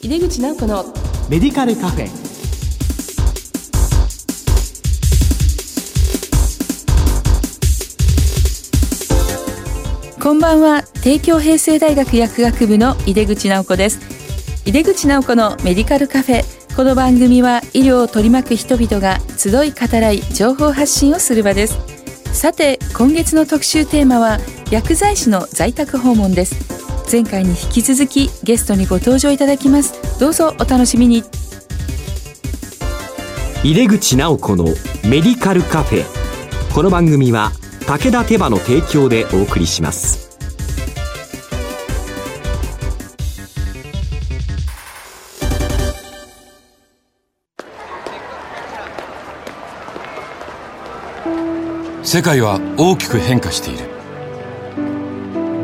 井出口直子のメディカルカフェ。こんばんは。帝京平成大学薬学部の井出口直子です。井出口直子のメディカルカフェ。この番組は医療を取り巻く人々が集い語らい情報発信をする場です。さて今月の特集テーマは薬剤師の在宅訪問です前回に引き続きゲストにご登場いただきます。どうぞお楽しみに。入れ口直子のメディカルカフェ。この番組は武田手羽の提供でお送りします。世界は大きく変化している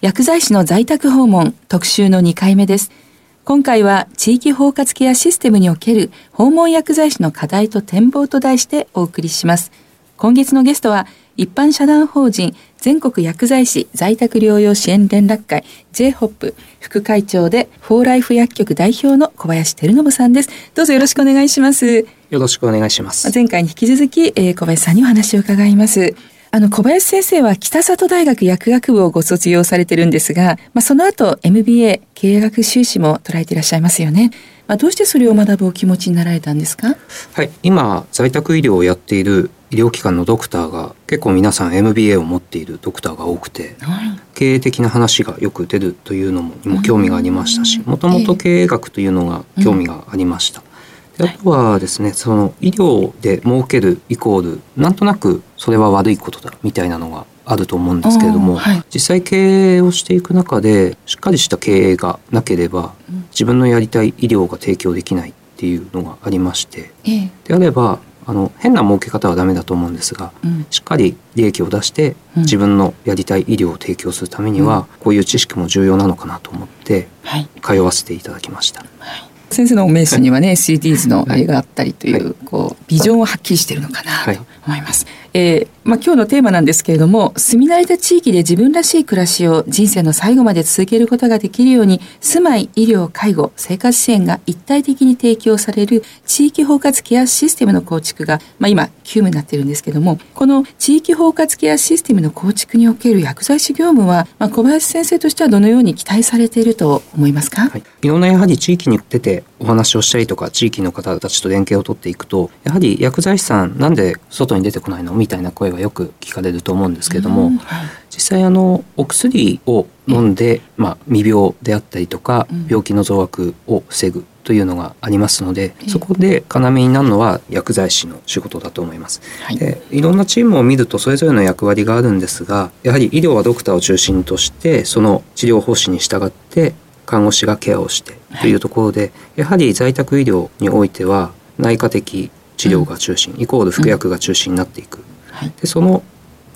薬剤師の在宅訪問特集の2回目です。今回は地域包括ケアシステムにおける訪問薬剤師の課題と展望と題してお送りします。今月のゲストは一般社団法人全国薬剤師在宅療養支援連絡会 J-HOP 副会長でフォーライフ薬局代表の小林照信さんです。どうぞよろしくお願いします。よろしくお願いします。前回に引き続き、えー、小林さんにお話を伺いますあの、小林先生は北里大学薬学部をご卒業されてるんですが、まあ、その後 MBA 経営学修士も捉えていらっしゃいますよね。まあ、どうしてそれを学ぶお気持ちになられたんですか？はい、今、在宅医療をやっている医療機関のドクターが結構皆さん MBA を持っているドクターが多くて、はい、経営的な話がよく出るというのもにも興味がありましたしもともと経営学というのが興味がありました。あとはですね。その医療で儲けるイコールなんとなくそれは悪いことだみたいなのがあると思うんですけれども、はい、実際経営をしていく中でしっかりした経営がなければ自分のやりたい医療が提供できないっていうのがありまして、であればあの変な儲け方はダメだと思うんですが、うん、しっかり利益を出して自分のやりたい医療を提供するためには、こういう知識も重要なのかなと思って通わせていただきました。はい先生の名刺にはね SDGs のあれがあったりという、こうビジョンをはっきりしているのかなと思います。えー、まあ、今日のテーマなんですけれども住み慣れた地域で自分らしい暮らしを人生の最後まで続けることができるように住まい医療介護生活支援が一体的に提供される地域包括ケアシステムの構築が、まあ、今急務になっているんですけどもこの地域包括ケアシステムの構築における薬剤師業務は、まあ、小林先生としてはどのように期待されていると思いますか、はい、いろんなやはり地域に出てお話をしたりとか地域の方たちと連携を取っていくとやはり薬剤師さんなんで外に出てこないの？みたいな声がよく聞かれると思うんですけれども、はい、実際あのお薬を飲んで、まあ、未病であったりとか病気の増悪を防ぐというのがありますので、そこで要になるのは薬剤師の仕事だと思います。はい、でいろんなチームを見るとそれぞれの役割があるんですがやはり医療はドクターを中心としてその治療方針に従って看護師がケアをしてというところで、はい、やはり在宅医療においては内科的治療が中心、イコール服薬が中心になっていく、でその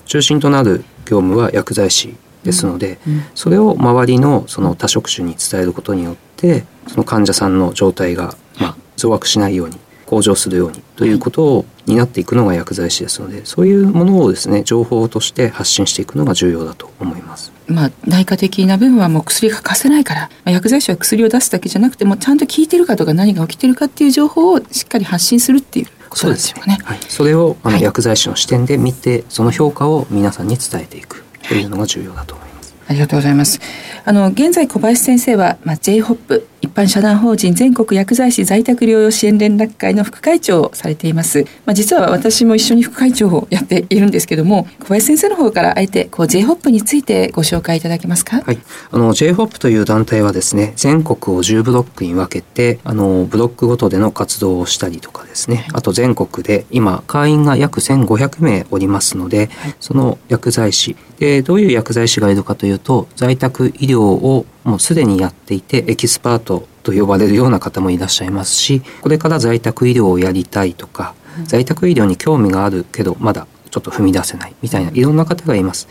中心となる業務は薬剤師ですので、それを周りのその多職種に伝えることによってその患者さんの状態がまあ増悪しないように向上するようにということを担っていくのが薬剤師ですのでそういうものをですね情報として発信していくのが重要だと思います。まあ、内科的な部分はもう薬が欠かせないから、まあ、薬剤師は薬を出すだけじゃなくてもちゃんと効いてるかとか何が起きてるかっていう情報をしっかり発信するっていうことですよね。はい、それをあの、薬剤師の視点で見てその評価を皆さんに伝えていくというのが重要だと思います。ありがとうございます。あの現在小林先生は、まあ、J−HOP 一般社団法人全国薬剤師在宅療養支援連絡会の副会長をされています。まあ、実は私も一緒に副会長をやっているんですけども、小林先生の方からあえてこう J−HOP についてご紹介いただけますか？はい、あの J−HOP という団体はですね、全国を10ブロックに分けて、あのブロックごとでの活動をしたりとかですね、あと全国で今会員が約1500名おりますので、はい、その薬剤師でどういう薬剤師がいるかというと、在宅医療をもうすでにやっていてエキスパートと呼ばれるような方もいらっしゃいますしこれから在宅医療をやりたいとか、在宅医療に興味があるけどまだちょっと踏み出せないみたいないろんな方がいます。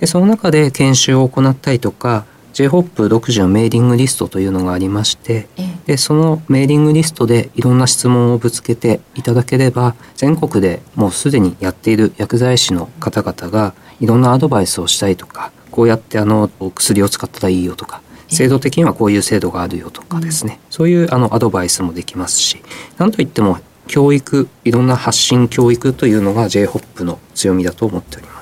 でその中で研修を行ったりとか J−HOP 独自のメーリングリストというのがありましてでそのメーリングリストでいろんな質問をぶつけていただければ全国でもうすでにやっている薬剤師の方々がいろんなアドバイスをしたりとかこうやってあの薬を使ったらいいよとか制度的にはこういう制度があるよとかですね、そういうあのアドバイスもできますしなんといっても教育いろんな発信教育というのが J−HOP の強みだと思っております。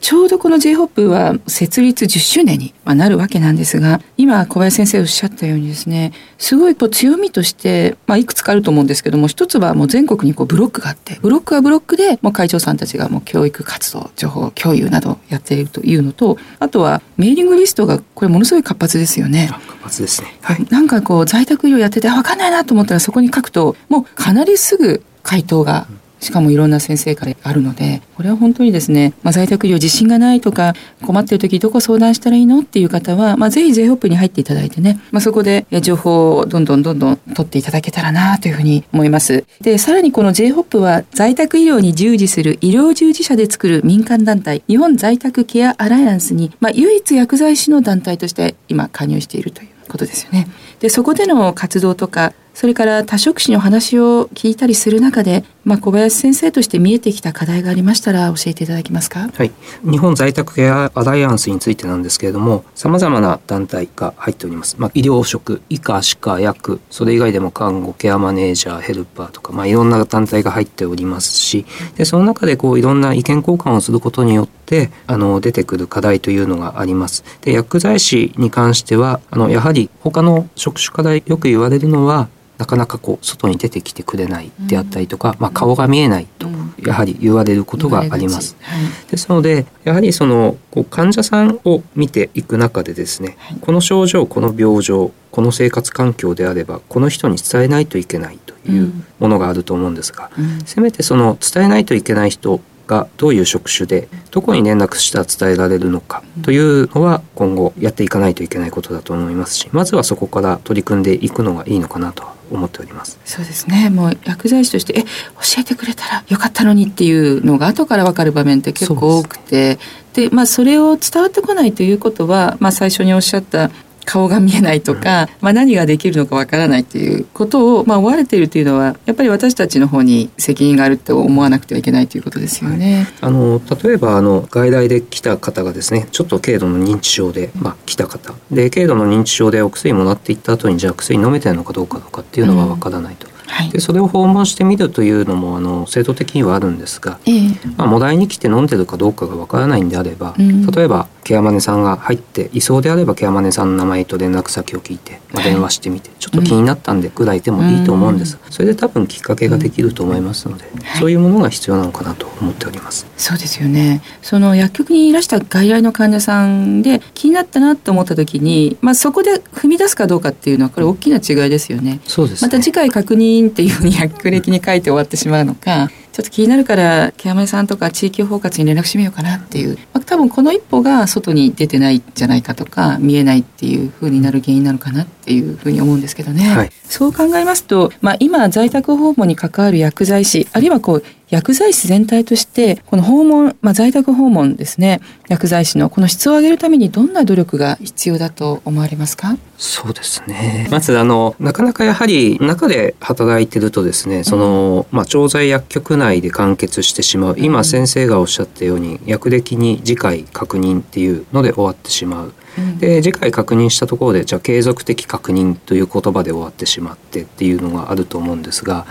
ちょうどこの J−HOP は設立10周年になるわけなんですが今小林先生おっしゃったようにですねすごいこう強みとして、まあ、いくつかあると思うんですけども一つはもう全国にこうブロックがあってブロックはブロックでもう会長さんたちがもう教育活動情報共有などやっているというのとあとはメーリングリストがこれものすごい活発ですよね。活発ですね、はい、なんかこう在宅医療やってて分かんないなと思ったらそこに書くともうかなりすぐ回答がしかもいろんな先生からあるのでこれは本当にですね、まあ、在宅医療自信がないとか困ってる時どこ相談したらいいのっていう方は、まあ、ぜひ J−HOP に入っていただいてね、まあ、そこで情報をどんどんどんどん取っていただけたらなというふうに思います。でさらにこの J−HOP は在宅医療に従事する医療従事者で作る民間団体日本在宅ケアアライアンスに、まあ、唯一薬剤師の団体として今加入しているということですよね。でそこでの活動とかそれから多職種の話を聞いたりする中で、まあ、小林先生として見えてきた課題がありましたら教えていただけますか？はい、日本在宅ケアアライアンスについてなんですけれども、さまざまな団体が入っております。まあ、医療職、医科、歯科、薬、それ以外でも看護、ケアマネージャー、ヘルパーとか、まあ、いろんな団体が入っておりますし、でその中でこういろんな意見交換をすることによってあの出てくる課題というのがあります。で薬剤師に関してはあのやはり他の職種課題よく言われるのはなかなかこう外に出てきてくれないであったりとか、まあ、顔が見えないとやはり言われることがあります。ですのでやはりそのこう患者さんを見ていく中でですね、この症状この病状この生活環境であればこの人に伝えないといけないというものがあると思うんですが、せめてその伝えないといけない人がどういう職種でどこに連絡したら伝えられるのかというのは今後やっていかないといけないことだと思いますしまずはそこから取り組んでいくのがいいのかなと思っております。そうですね。もう薬剤師としてえ教えてくれたらよかったのにっていうのが後から分かる場面って結構多くて。でまあ、それを伝わってこないということは、まあ、最初におっしゃった顔が見えないとか、まあ、何ができるのかわからないということを、まあ、追われているというのはやっぱり私たちの方に責任があるって思わなくてはいけないということですよね。はい、あの例えばあの外来で来た方がですねちょっと軽度の認知症で、まあ、来た方。で軽度の認知症でお薬もらっていった後にじゃあ薬飲めてるのかどうかとかっていうのはわからないと。うんはい、でそれを訪問してみるというのもあの制度的にはあるんですが、えー、まあ、もらいに来て飲んでるかどうかがわからないんであれば、うん、例えばケアマネさんが入っていそうであればケアマネさんの名前と連絡先を聞いて、まあ、電話してみて、はい、ちょっと気になったんでぐらいでもいいと思うんです、うん、それで多分きっかけができると思いますので、うん。そういうものが必要なのかなと思っております。そうですよね。その薬局にいらした外来の患者さんで気になったなと思った時に、まあ、そこで踏み出すかどうかっていうのはこれ大きな違いですよね。そうです、ね、また次回確認っていうふうに学歴に書いて終わってしまうのかちょっと気になるからケアマネさんとか地域包括に連絡してみようかなっていう、まあ、多分この一歩が外に出てないんじゃないかとか見えないっていうふうになる原因なのかなって。っていうふうに思うんですけどね、はい、そう考えますと、まあ、今在宅訪問に関わる薬剤師あるいはこう薬剤師全体としてこの訪問、まあ、在宅訪問ですね。薬剤師のこの質を上げるためにどんな努力が必要だと思われますか？そうですね。まずあのなかなかやはり中で働いてるとですねその、まあ、調剤薬局内で完結してしまう。今先生がおっしゃったように薬歴に次回確認っていうので終わってしまう。で次回確認したところでじゃあ継続的確認という言葉で終わってしまってっていうのがあると思うんですが、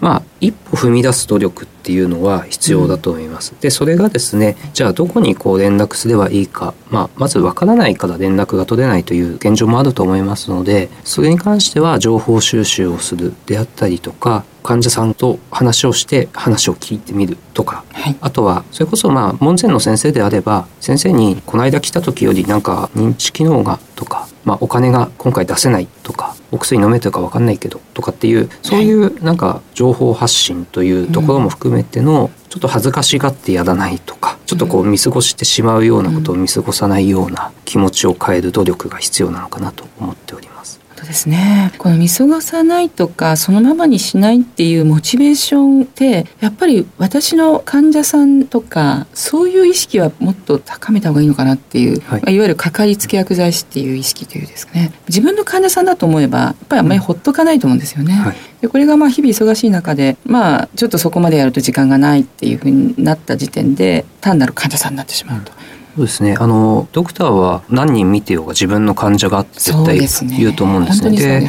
まあ一歩踏み出す努力っていうのは必要だと思います。でそれがですねじゃあどこにこう連絡すればいいか、まあ、まずわからないから連絡が取れないという現状もあると思いますのでそれに関しては情報収集をするであったりとか患者さんと話をして話を聞いてみるとか、はい、あとはそれこそまあ門前の先生であれば先生にこの間来た時よりなんか認知機能がとか、まあ、お金が今回出せないとかお薬飲めてるか分かんないけどとかっていうそういうなんか情報発信というところも含めてのちょっと恥ずかしがってやらないとかちょっとこう見過ごしてしまうようなことを見過ごさないような気持ちを変える努力が必要なのかなと思っております。ことですね。この見過ごさないとかそのままにしないっていうモチベーションってやっぱり私の患者さんとかそういう意識はもっと高めた方がいいのかなっていう、はい、いわゆるかかりつけ薬剤師っていう意識というですね自分の患者さんだと思えばやっぱりあんまりほっとかないと思うんですよね。はい、でこれがまあ日々忙しい中でまあちょっとそこまでやると時間がないっていうふうになった時点で単なる患者さんになってしまうと。うんそうですね。あのドクターは何人見てようが自分の患者がって絶対言うと思うんですね。で、ねはい、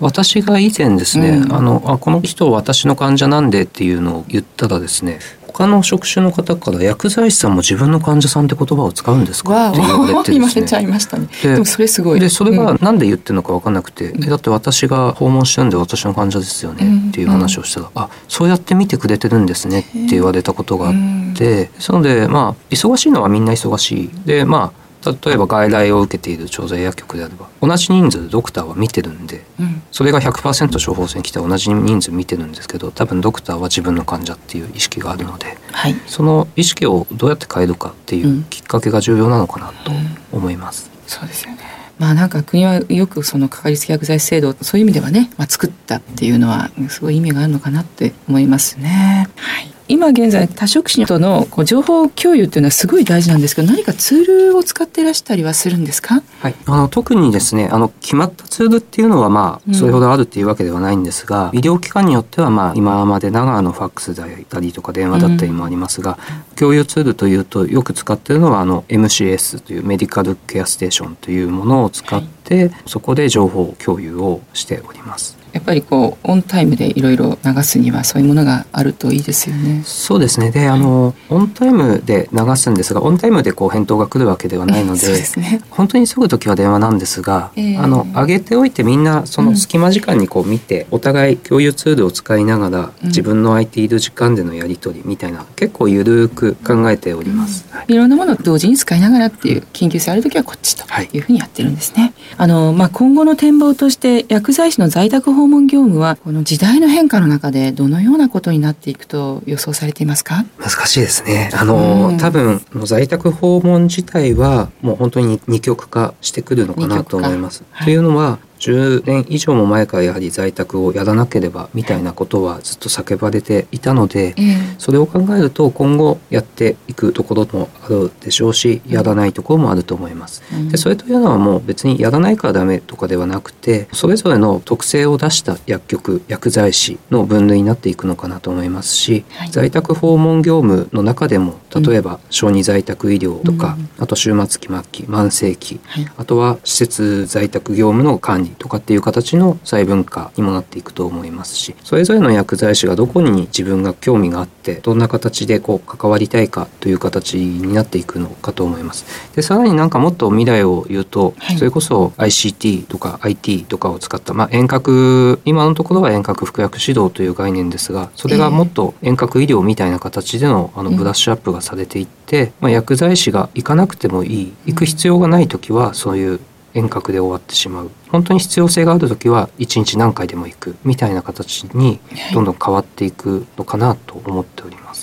私が以前ですね、うん、あのあこの人は私の患者なんでっていうのを言ったらですね、他の職種の方から薬剤師さんも自分の患者さんって言葉を使うんですか？って言われてですね。ちゃいましたね。でもそれすごい。でそれがなんで言ってるのか分かんなくて、うん、だって私が訪問してるんで私の患者ですよねっていう話をしたら、うん、あそうやって見てくれてるんですねって言われたことがあって、そのでまあ忙しいのはみんな忙しいでまあ例えば外来を受けている調剤薬局であれば同じ人数ドクターは見てるんで、うん、それが100%処方箋来て同じ人数見てるんですけど多分ドクターは自分の患者っていう意識があるので、はい、その意識をどうやって変えるかっていうきっかけが重要なのかなと思います。うん、そうですよね。まあなんか国はよくそのかかりつけ薬剤制度そういう意味ではね、まあ、作ったっていうのはすごい意味があるのかなって思いますね。はい今現在多職種とのこう情報共有っていうのはすごい大事なんですけど何かツールを使っていらしたりはするんですか、はい、あの特にですねあの決まったツールっていうのはまあそれほどあるっていうわけではないんですが、うん、医療機関によってはまあ今まで長のファックスだったりとか電話だったりもありますが、うん、共有ツールというとよく使ってるのはあの MCS というメディカルケアステーションというものを使って、はい、そこで情報共有をしております。やっぱりこうオンタイムでいろいろ流すにはそういうものがあるといいですよね。そうですね。で、あのオンタイムで流すんですが、オンタイムでこう返答が来るわけではないので、ね、本当に急ぐ時は電話なんですが、えー、あの上げておいてみんなその隙間時間にこう見て、うん、お互い共有ツールを使いながら自分の空いている時間でのやり取りみたいな、結構ゆるく考えております。うんはい、いろんなものを同時に使いながらっていう緊急性ある時はこっちというふうにやってるんですね。はい、あのまあ今後の展望として薬剤師の在宅訪問業務はこの時代の変化の中でどのようなことになっていくと予想されていますか？難しいですね。あの、うん、多分在宅訪問自体はもう本当に二極化してくるのかなと思います。はい、というのは10年以上も前からやはり在宅をやらなければみたいなことはずっと叫ばれていたので、それを考えると今後やっていくところもあるでしょうしやらないところもあると思います。でそれというのはもう別にやらないからダメとかではなくてそれぞれの特性を出した薬局薬剤師の分類になっていくのかなと思いますし、はい、在宅訪問業務の中でも例えば小児在宅医療とか、あと終末期末期慢性期、はい、あとは施設在宅業務の管理とかっていう形の細分化にもなっていくと思いますしそれぞれの薬剤師がどこに自分が興味があってどんな形でこう関わりたいかという形になっていくのかと思います。でさらになんかもっと未来を言うと、はい、それこそ ICT とか IT とかを使った、まあ、遠隔今のところは遠隔服薬指導という概念ですがそれがもっと遠隔医療みたいな形でのあのブラッシュアップがされていって、まあ、薬剤師が行かなくてもいい行く必要がない時はそういう遠隔で終わってしまう本当に必要性がある時は一日何回でも行くみたいな形にどんどん変わっていくのかなと思っております。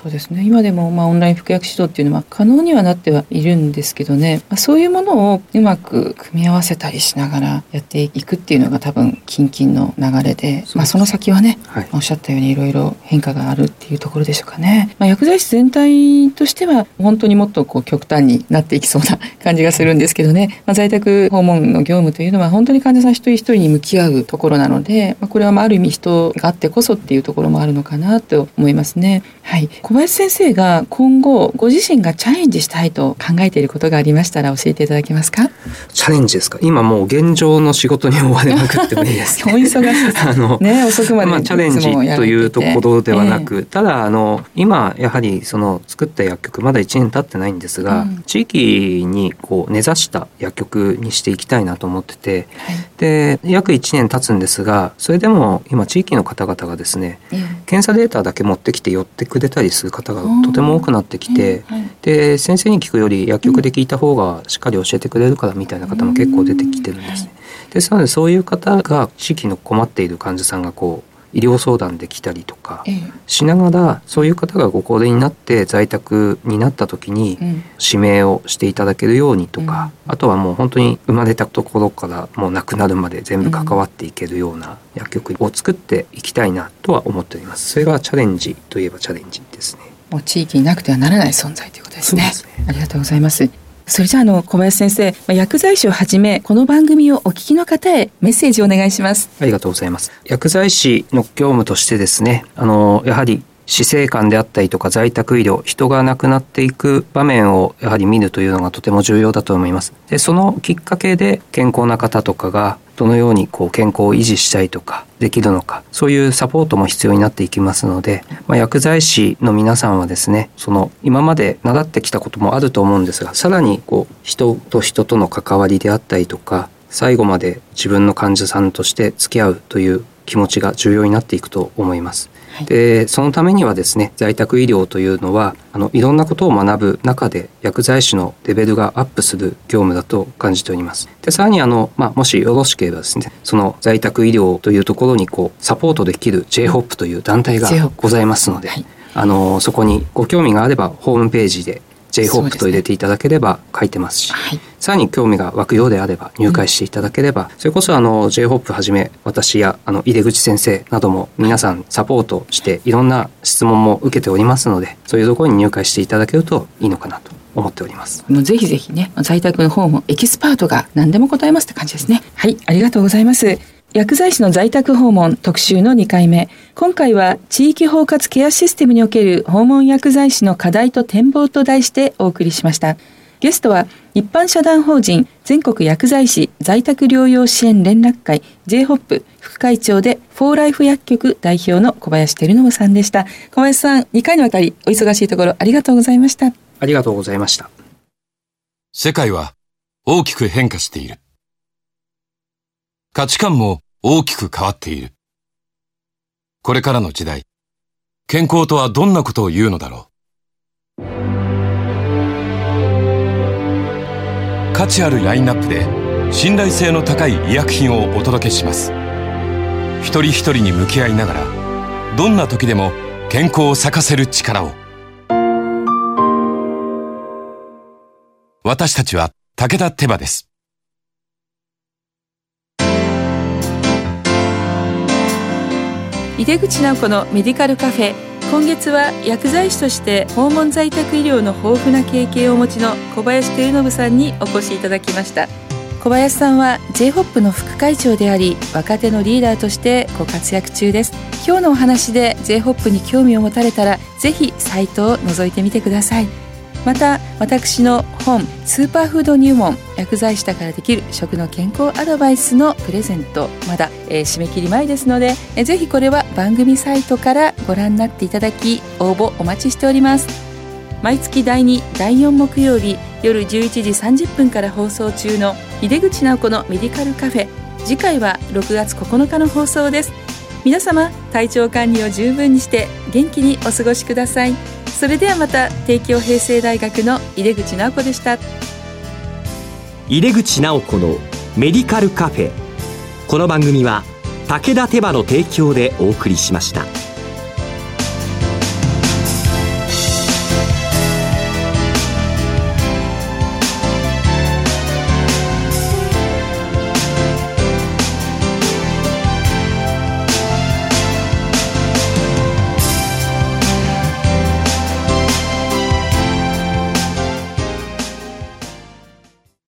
そうですね。今でもまあオンライン服薬指導っていうのは可能にはなってはいるんですけどね、まあ、そういうものをうまく組み合わせたりしながらやっていくっていうのが多分近々の流れでまあ、その先はね、はい、おっしゃったようにいろいろ変化があるっていうところでしょうかね、まあ、薬剤師全体としては本当にもっとこう極端になっていきそうな感じがするんですけどね、まあ、在宅訪問の業務というのは本当に患者さん一人一人に向き合うところなので、まあ、これはまあある意味人があってこそっていうところもあるのかなと思いますね。はい小林先生が今後ご自身がチャレンジしたいと考えていることがありましたら教えていただけますか？チャレンジですか？今もう現状の仕事に追われまくってもいいです お忙しい あのね遅くまで、まあ、チャレンジというところではなく、えー、ただあの今やはりその作った薬局まだ1年経ってないんですが、うん、地域にこう根ざした薬局にしていきたいなと思ってて、はい、で約1年経つんですがそれでも今地域の方々がですね、えー、検査データだけ持ってきて寄ってくれたりする方がとても多くなってきて、で先生に聞くより薬局で聞いた方がしっかり教えてくれるからみたいな方も結構出てきてるんですね。ですのでそういう方が地域の困っている患者さんがこう医療相談できたりとかしながらそういう方がご高齢になって在宅になった時に指名をしていただけるようにとか、あとはもう本当に生まれたところからもう亡くなるまで全部関わっていけるような薬局を作っていきたいなとは思っております。それがチャレンジといえばチャレンジですね。もう地域になくてはならない存在ということですね。すねありがとうございます。それじゃあの小林先生薬剤師をはじめこの番組をお聞きの方へメッセージをお願いします。ありがとうございます。薬剤師の業務としてですねあのやはり死生観であったりとか在宅医療人が亡くなっていく場面をやはり見るというのがとても重要だと思いますでそのきっかけで健康な方とかがどのようにこう健康を維持したいとかできるのかそういうサポートも必要になっていきますので、まあ、薬剤師の皆さんはですねその今まで習ってきたこともあると思うんですがさらにこう人と人との関わりであったりとか最後まで自分の患者さんとして付き合うという気持ちが重要になっていくと思います。でそのためにはですね在宅医療というのはあのいろんなことを学ぶ中で薬剤師のレベルがアップする業務だと感じております。でさらにあの、まあ、もしよろしければですねその在宅医療というところにこうサポートできる J−HOP という団体がございますので、はい、あのそこにご興味があればホームページで J−HOP と入れていただければ書いてますし、はい、さらに興味が湧くようであれば入会していただければ、うん、それこそあの J−HOP はじめ私やあの井出口先生なども皆さんサポートしていろんな質問も受けておりますのでそういうところに入会していただけるといいのかなと思っております。もうぜひぜひね在宅の方もエキスパートが何でも答えますって感じですね。はいありがとうございます。薬剤師の在宅訪問特集の2回目。今回は地域包括ケアシステムにおける訪問薬剤師の課題と展望と題してお送りしました。ゲストは一般社団法人全国薬剤師在宅療養支援連絡会 J−HOP 副会長でフォーライフ薬局代表の小林照信さんでした。小林さん、2回にわたりお忙しいところありがとうございました。ありがとうございました。世界は大きく変化している。価値観も大きく変わっている。これからの時代、健康とはどんなことを言うのだろう。価値あるラインナップで信頼性の高い医薬品をお届けします。一人一人に向き合いながら、どんな時でも健康を咲かせる力を。私たちは武田手羽です。井出口直子のメディカルカフェ。今月は薬剤師として訪問在宅医療の豊富な経験をお持ちの小林照信さんにお越しいただきました。小林さんは J−HOP の副会長であり若手のリーダーとしてご活躍中です。今日のお話で J−HOP に興味を持たれたらぜひサイトを覗いてみてください。また私の本「スーパーフード入門薬剤師だからできる食の健康アドバイス」のプレゼントまだ、えー、締め切り前ですので、えー、ぜひこれは番組サイトからご覧になっていただき応募お待ちしております。毎月第2第4木曜日夜11時30分から放送中の井出口直子のメディカルカフェ。次回は6月9日の放送です。皆様体調管理を十分にして元気にお過ごしください。それではまた帝京平成大学の井出口直子でした井出口直子のメディカルカフェこの番組は武田手羽の提供でお送りしました。